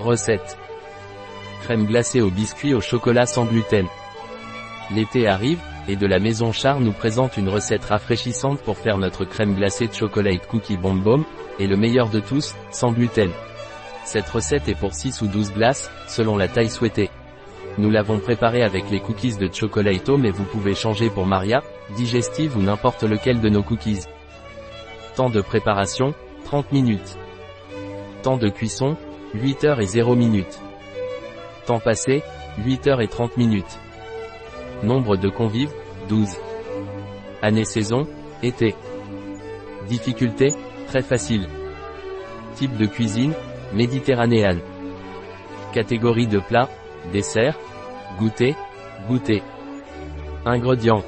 Recette. Crème glacée au biscuit au chocolat sans gluten. L'été arrive, et de la maison Char nous présente une recette rafraîchissante pour faire notre crème glacée de chocolat cookie bomb et le meilleur de tous, sans gluten. Cette recette est pour 6 ou 12 glaces, selon la taille souhaitée. Nous l'avons préparée avec les cookies de Chocolato mais vous pouvez changer pour Maria, Digestive ou n'importe lequel de nos cookies. Temps de préparation, 30 minutes. Temps de cuisson, 8 heures et 0 minutes. Temps passé, 8 heures et 30 minutes. Nombre de convives, 12. Année-saison, été. Difficulté, très facile. Type de cuisine, méditerranéenne. Catégorie de plat, dessert, goûter, goûter. Ingrédients.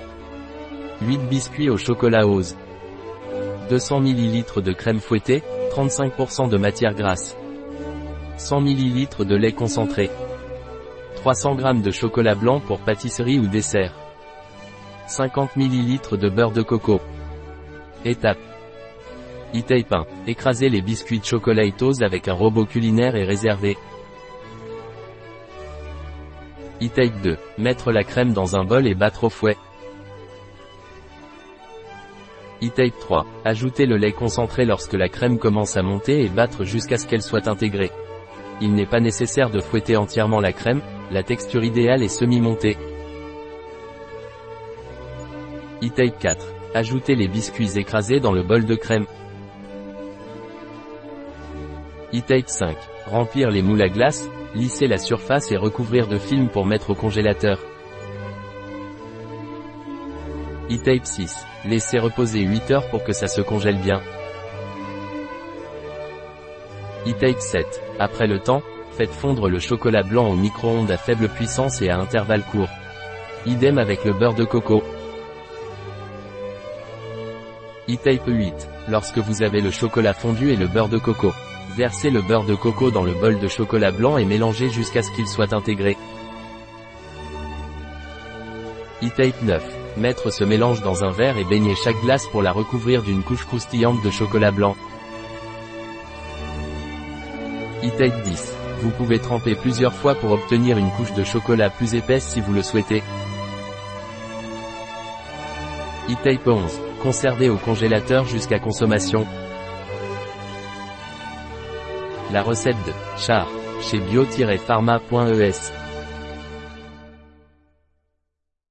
8 biscuits au chocolat rose. 200 ml de crème fouettée, 35% de matière grasse. 100 ml de lait concentré. 300 g de chocolat blanc pour pâtisserie ou dessert. 50 ml de beurre de coco. Étape. E-tape 1. Écraser les biscuits de chocolatitos avec un robot culinaire et réservé. E-tape 2. Mettre la crème dans un bol et battre au fouet. E-tape 3. Ajouter le lait concentré lorsque la crème commence à monter et battre jusqu'à ce qu'elle soit intégrée. Il n'est pas nécessaire de fouetter entièrement la crème, la texture idéale est semi-montée. E-tape 4. Ajouter les biscuits écrasés dans le bol de crème. E-tape 5. Remplir les moules à glace, lisser la surface et recouvrir de film pour mettre au congélateur. E-tape 6. Laisser reposer 8 heures pour que ça se congèle bien. E-tape 7. Après le temps, faites fondre le chocolat blanc au micro-ondes à faible puissance et à intervalles courts. Idem avec le beurre de coco. E-tape 8. Lorsque vous avez le chocolat fondu et le beurre de coco. Versez le beurre de coco dans le bol de chocolat blanc et mélangez jusqu'à ce qu'il soit intégré. E-tape 9. Mettre ce mélange dans un verre et baigner chaque glace pour la recouvrir d'une couche croustillante de chocolat blanc. E-tape 10. Vous pouvez tremper plusieurs fois pour obtenir une couche de chocolat plus épaisse si vous le souhaitez. E-tape 11. Conserver au congélateur jusqu'à consommation. La recette de Char chez bio-pharma.es